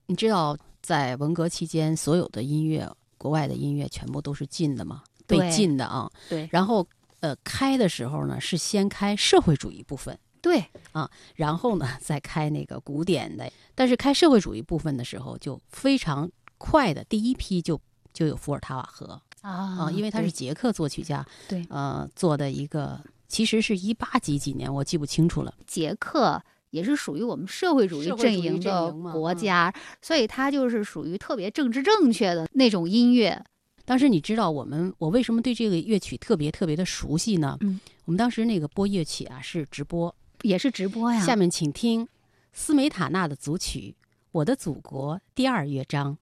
你知道，在文革期间，所有的音乐，国外的音乐全部都是禁的吗？被禁的啊。对。然后，呃，开的时候呢，是先开社会主义部分。对。啊，然后呢，再开那个古典的。但是开社会主义部分的时候，就非常快的，第一批就就有伏尔塔瓦河。啊因为他是捷克作曲家，对，呃，做的一个，其实是一八几几年，我记不清楚了。捷克也是属于我们社会主义阵营的国家，所以它就是属于特别政治正确的那种音乐。当时你知道我们我为什么对这个乐曲特别特别的熟悉呢？嗯，我们当时那个播乐曲啊是直播，也是直播呀。下面请听斯梅塔纳的组曲《我的祖国》第二乐章。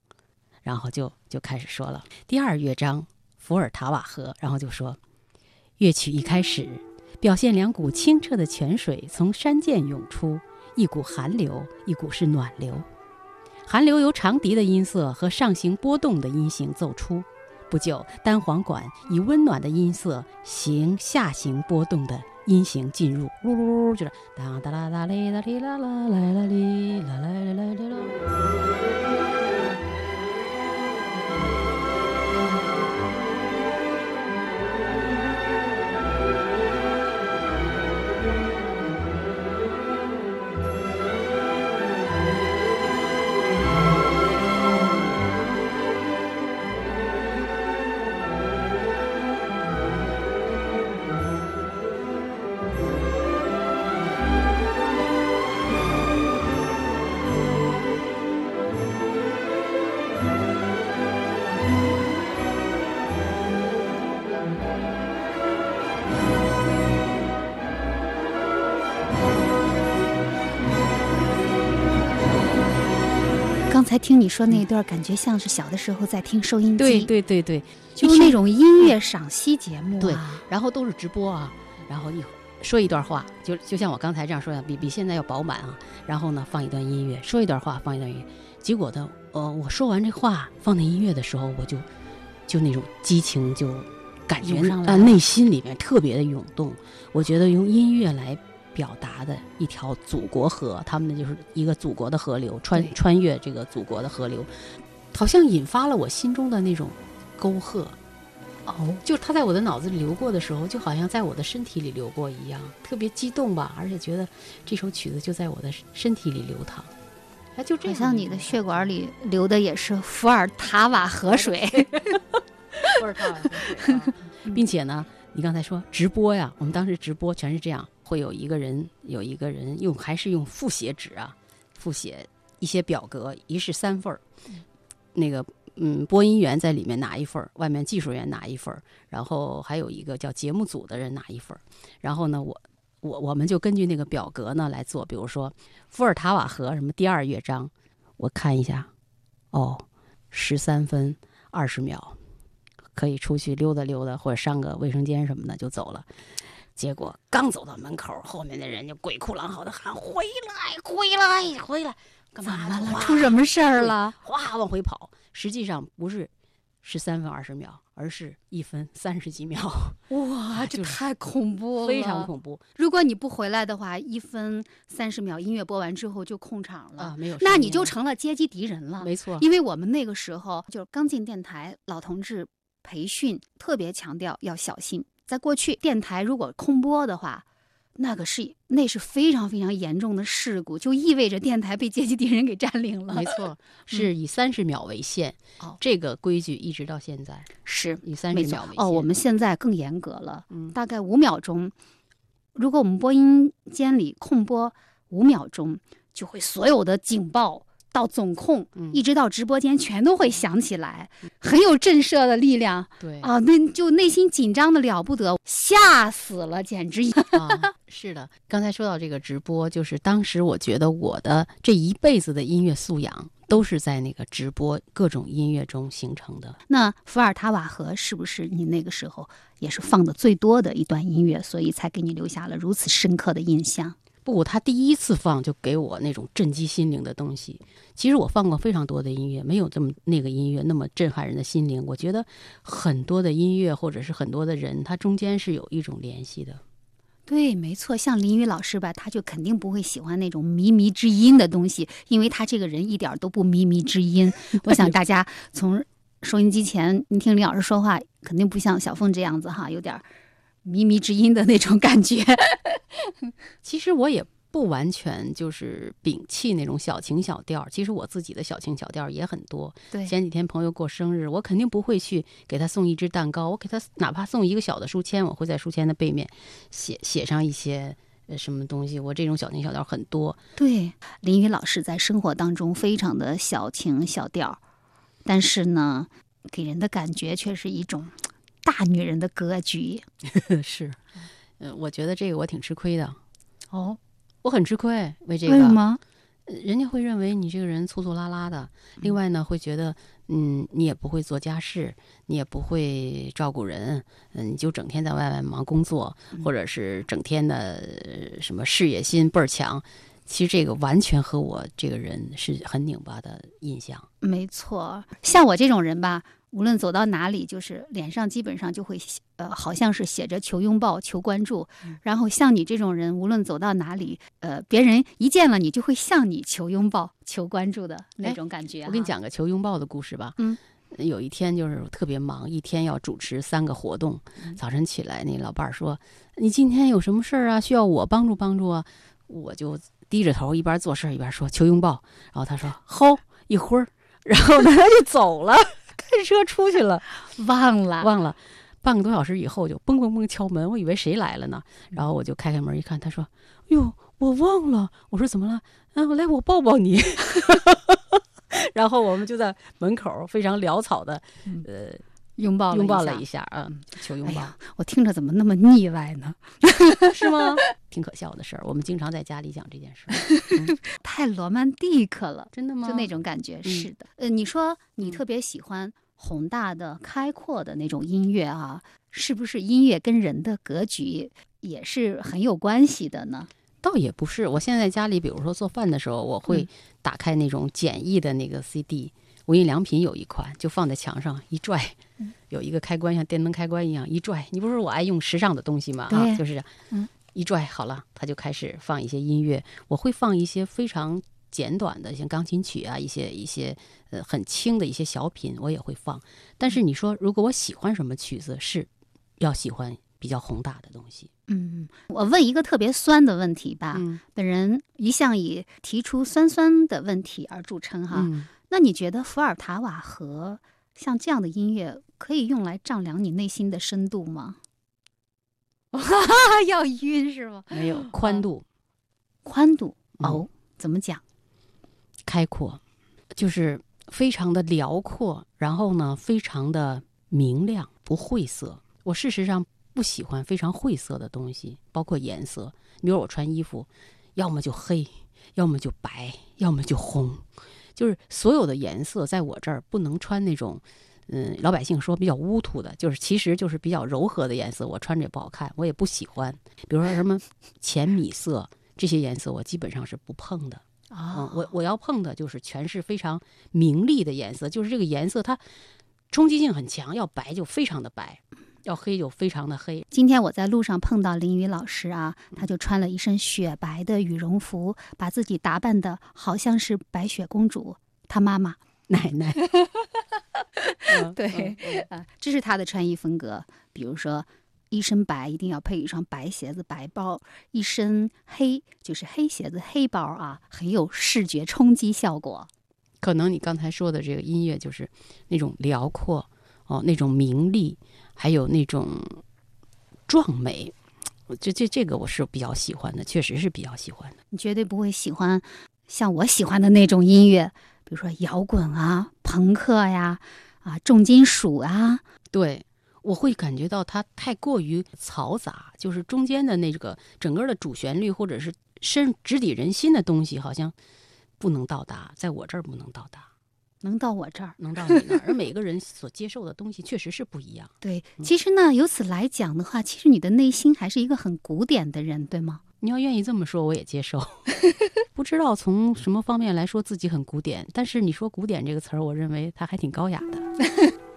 然后就就开始说了第二乐章伏尔塔瓦河，然后就说，乐曲一开始，表现两股清澈的泉水从山涧涌出，一股寒流，一股是暖流。寒流由长笛的音色和上行波动的音型奏出，不久单簧管以温暖的音色行下行波动的音型进入，噜噜噜，就是当哒啦哒哩啦哩啦啦来啦哩啦来来来来啦。才听你说那一段，感觉像是小的时候在听收音机，对对对对，就是那种音乐赏析节目、啊，对，然后都是直播啊，然后一说一段话，就就像我刚才这样说的，比比现在要饱满啊。然后呢，放一段音乐，说一段话，放一段音乐。结果呢，呃，我说完这话，放那音乐的时候，我就就那种激情就感觉啊，内心里面特别的涌动。我觉得用音乐来表达的一条祖国河，他们就是一个祖国的河流，穿穿越这个祖国的河流，好像引发了我心中的那种沟壑。哦，就它在我的脑子里流过的时候，就好像在我的身体里流过一样，特别激动吧，而且觉得这首曲子就在我的身体里流淌。哎，就这样，好像你的血管里流的也是伏尔塔瓦河水。伏尔塔瓦河水、啊，并且呢，你刚才说直播呀，我们当时直播全是这样，会有一个人有一个人用还是用复写纸啊，复写一些表格，一式三份儿，那个。嗯，播音员在里面拿一份儿，外面技术员拿一份儿，然后还有一个叫节目组的人拿一份儿。然后呢，我我我们就根据那个表格呢来做，比如说伏尔塔瓦河什么第二乐章，我看一下，哦，十三分二十秒，可以出去溜达溜达或者上个卫生间什么的就走了。结果刚走到门口，后面的人就鬼哭狼嚎的喊：“回来，回来，回来！”干嘛了？出什么事儿了？哗，往回跑。实际上不是十三分二十秒，而是一分三十几秒。哇，这太恐怖了，非常恐怖。如果你不回来的话，一分三十秒音乐播完之后就控场了啊，没有，那你就成了阶级敌人了。没错，因为我们那个时候就是刚进电台，老同志培训特别强调要小心。在过去，电台如果空播的话。那个是那是非常非常严重的事故，就意味着电台被阶级敌人给占领了。没错，是以三十秒为限。哦，这个规矩一直到现在是以三十秒为限。哦，我们现在更严格了，嗯，大概五秒钟。如果我们播音间里空播五秒钟，就会所有的警报。到总控，一直到直播间，全都会响起来，很有震慑的力量。对啊，那就内心紧张的了不得，吓死了，简直。啊，是的，刚才说到这个直播，就是当时我觉得我的这一辈子的音乐素养都是在那个直播各种音乐中形成的。那伏尔塔瓦河是不是你那个时候也是放的最多的一段音乐，所以才给你留下了如此深刻的印象？不，他第一次放就给我那种震击心灵的东西。其实我放过非常多的音乐，没有这么那个音乐那么震撼人的心灵。我觉得很多的音乐或者是很多的人，他中间是有一种联系的。对，没错，像林雨老师吧，他就肯定不会喜欢那种靡靡之音的东西，因为他这个人一点都不靡靡之音。我想大家从收音机前，你听林老师说话，肯定不像小凤这样子哈，有点。靡靡之音的那种感觉，其实我也不完全就是摒弃那种小情小调。其实我自己的小情小调也很多。对，前几天朋友过生日，我肯定不会去给他送一只蛋糕，我给他哪怕送一个小的书签，我会在书签的背面写写上一些呃什么东西。我这种小情小调很多。对，林雨老师在生活当中非常的小情小调，但是呢，给人的感觉却是一种。大女人的格局 是，嗯，我觉得这个我挺吃亏的。哦，我很吃亏，为这个。为什么？人家会认为你这个人粗粗拉拉的。另外呢，会觉得，嗯，你也不会做家事，你也不会照顾人，嗯，你就整天在外面忙工作，或者是整天的什么事业心倍儿强。其实这个完全和我这个人是很拧巴的印象。没错，像我这种人吧。无论走到哪里，就是脸上基本上就会呃，好像是写着求拥抱、求关注。然后像你这种人，无论走到哪里，呃，别人一见了你就会向你求拥抱、求关注的那种感觉。我给你讲个求拥抱的故事吧。嗯，有一天就是特别忙，一天要主持三个活动。早晨起来，那老伴儿说：“你今天有什么事儿啊？需要我帮助帮助啊？”我就低着头一边做事一边说：“求拥抱。”然后他说：“吼，一会儿。”然后呢，他就走了。开车出去了，忘了忘了，半个多小时以后就嘣嘣嘣敲门，我以为谁来了呢？然后我就开开门一看，他说：“哟，我忘了。”我说：“怎么了？”啊，来，我抱抱你。然后我们就在门口非常潦草的，呃，拥抱拥抱了一下嗯，求拥抱。我听着怎么那么腻歪呢？是吗？挺可笑的事儿。我们经常在家里讲这件事，太罗曼蒂克了，真的吗？就那种感觉。是的。呃，你说你特别喜欢宏大的、开阔的那种音乐啊，是不是音乐跟人的格局也是很有关系的呢？倒也不是。我现在家里，比如说做饭的时候，我会打开那种简易的那个 CD。无印良品有一款，就放在墙上一拽，有一个开关，像电灯开关一样一拽。你不是我爱用时尚的东西吗？啊，就是，嗯，一拽好了，它就开始放一些音乐。我会放一些非常简短的，像钢琴曲啊，一些一些呃很轻的一些小品，我也会放。但是你说，如果我喜欢什么曲子，是要喜欢比较宏大的东西。嗯，我问一个特别酸的问题吧。本人一向以提出酸酸的问题而著称哈。那你觉得伏尔塔瓦河像这样的音乐可以用来丈量你内心的深度吗？要晕是吗？没有宽度，宽度哦，怎么讲？开阔，就是非常的辽阔，然后呢，非常的明亮，不晦涩。我事实上不喜欢非常晦涩的东西，包括颜色。比如我穿衣服，要么就黑，要么就白，要么就红。就是所有的颜色，在我这儿不能穿那种，嗯，老百姓说比较乌土的，就是其实就是比较柔和的颜色，我穿着也不好看，我也不喜欢。比如说什么浅米色这些颜色，我基本上是不碰的。啊，我我要碰的就是全是非常明丽的颜色，就是这个颜色它冲击性很强，要白就非常的白。要黑就非常的黑。今天我在路上碰到林雨老师啊，他就穿了一身雪白的羽绒服，把自己打扮的好像是白雪公主，她妈妈奶奶。对啊，这是他的穿衣风格。比如说，一身白一定要配一双白鞋子、白包；一身黑就是黑鞋子、黑包啊，很有视觉冲击效果。可能你刚才说的这个音乐就是那种辽阔哦，那种明丽。还有那种壮美，这这这个我是比较喜欢的，确实是比较喜欢的。你绝对不会喜欢像我喜欢的那种音乐，比如说摇滚啊、朋克呀、啊重金属啊。对，我会感觉到它太过于嘈杂，就是中间的那个整个的主旋律或者是深直抵人心的东西，好像不能到达，在我这儿不能到达。能到我这儿，能到你那儿，而每个人所接受的东西确实是不一样。对，其实呢，由此来讲的话，其实你的内心还是一个很古典的人，对吗？你要愿意这么说，我也接受。不知道从什么方面来说自己很古典，但是你说“古典”这个词儿，我认为它还挺高雅的。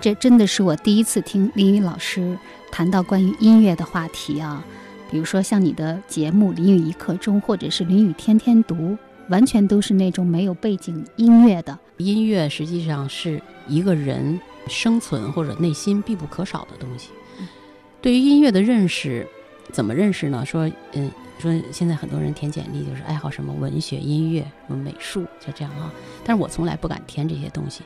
这真的是我第一次听林雨老师谈到关于音乐的话题啊。比如说像你的节目《林雨一刻钟》，或者是《林雨天天读》，完全都是那种没有背景音乐的。音乐实际上是一个人生存或者内心必不可少的东西。对于音乐的认识，怎么认识呢？说，嗯，说现在很多人填简历就是爱好什么文学、音乐、什么美术，就这样啊。但是我从来不敢填这些东西。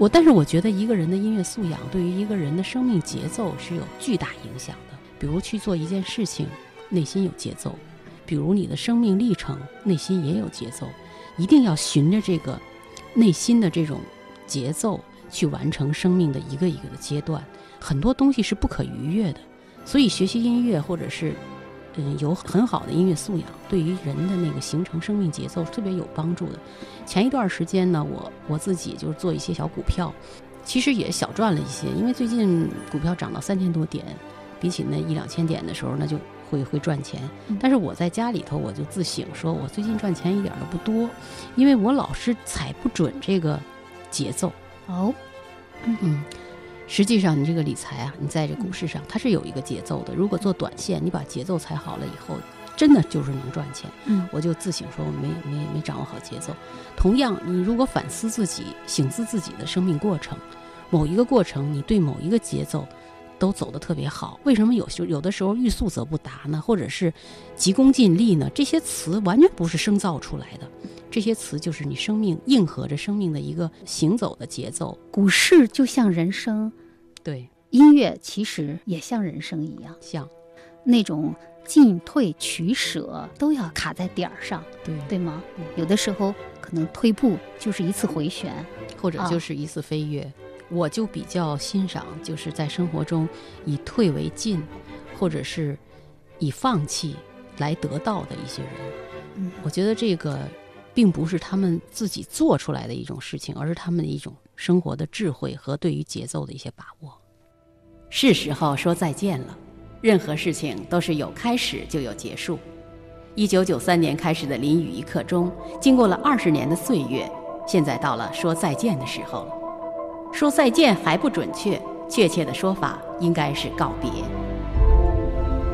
我，但是我觉得一个人的音乐素养对于一个人的生命节奏是有巨大影响的。比如去做一件事情，内心有节奏；比如你的生命历程，内心也有节奏。一定要循着这个内心的这种节奏去完成生命的一个一个的阶段。很多东西是不可逾越的，所以学习音乐或者是嗯有很好的音乐素养，对于人的那个形成生命节奏特别有帮助的。前一段时间呢，我我自己就是做一些小股票，其实也小赚了一些，因为最近股票涨到三千多点。比起那一两千点的时候，那就会会赚钱。但是我在家里头，我就自省说，我最近赚钱一点都不多，因为我老是踩不准这个节奏。哦，嗯，实际上你这个理财啊，你在这股市上它是有一个节奏的。如果做短线，你把节奏踩好了以后，真的就是能赚钱。嗯，我就自省说，我没没没掌握好节奏。同样，你如果反思自己、醒思自己的生命过程，某一个过程，你对某一个节奏。都走得特别好，为什么有时有的时候欲速则不达呢？或者是急功近利呢？这些词完全不是生造出来的，这些词就是你生命应和着生命的一个行走的节奏。股市就像人生，对音乐其实也像人生一样，像那种进退取舍都要卡在点儿上，对对吗？有的时候可能退步就是一次回旋，或者就是一次飞跃。我就比较欣赏，就是在生活中以退为进，或者是以放弃来得到的一些人。嗯，我觉得这个并不是他们自己做出来的一种事情，而是他们的一种生活的智慧和对于节奏的一些把握。是时候说再见了。任何事情都是有开始就有结束。一九九三年开始的《淋雨一刻钟》，经过了二十年的岁月，现在到了说再见的时候了。说再见还不准确，确切的说法应该是告别。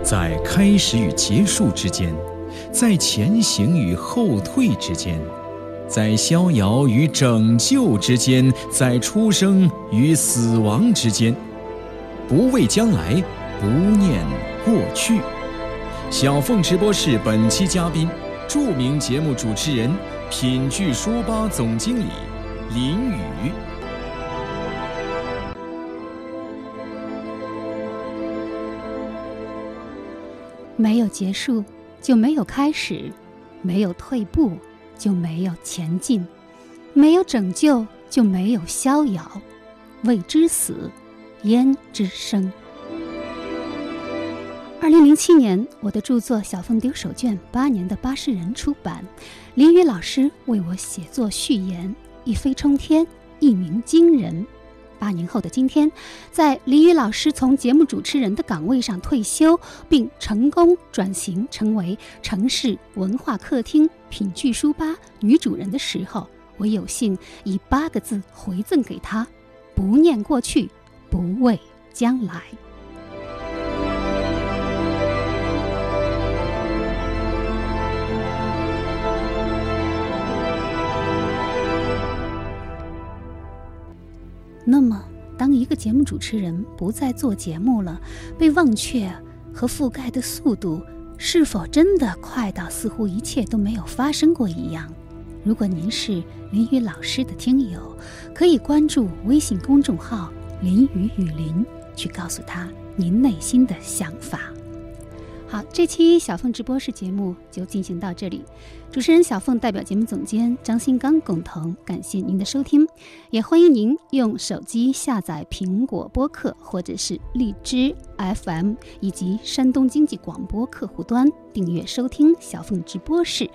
在开始与结束之间，在前行与后退之间，在逍遥与拯救之间，在出生与死亡之间，不畏将来，不念过去。小凤直播室本期嘉宾，著名节目主持人、品聚书吧总经理林宇。没有结束，就没有开始；没有退步，就没有前进；没有拯救，就没有逍遥。未知死，焉知生？二零零七年，我的著作《小凤丢手绢》八年的八十人出版，林雨老师为我写作序言，一飞冲天，一鸣惊人。八年后的今天，在李宇老师从节目主持人的岗位上退休，并成功转型成为城市文化客厅品剧书吧女主人的时候，我有幸以八个字回赠给她：不念过去，不畏将来。那么，当一个节目主持人不再做节目了，被忘却和覆盖的速度是否真的快到似乎一切都没有发生过一样？如果您是林雨老师的听友，可以关注微信公众号“林雨雨林”，去告诉他您内心的想法。好，这期小凤直播室节目就进行到这里。主持人小凤代表节目总监张新刚共同感谢您的收听，也欢迎您用手机下载苹果播客或者是荔枝 FM 以及山东经济广播客户端订阅收听小凤直播室，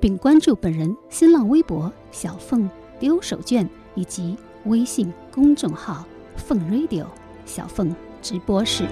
并关注本人新浪微博小凤丢手绢以及微信公众号凤 radio 小凤直播室。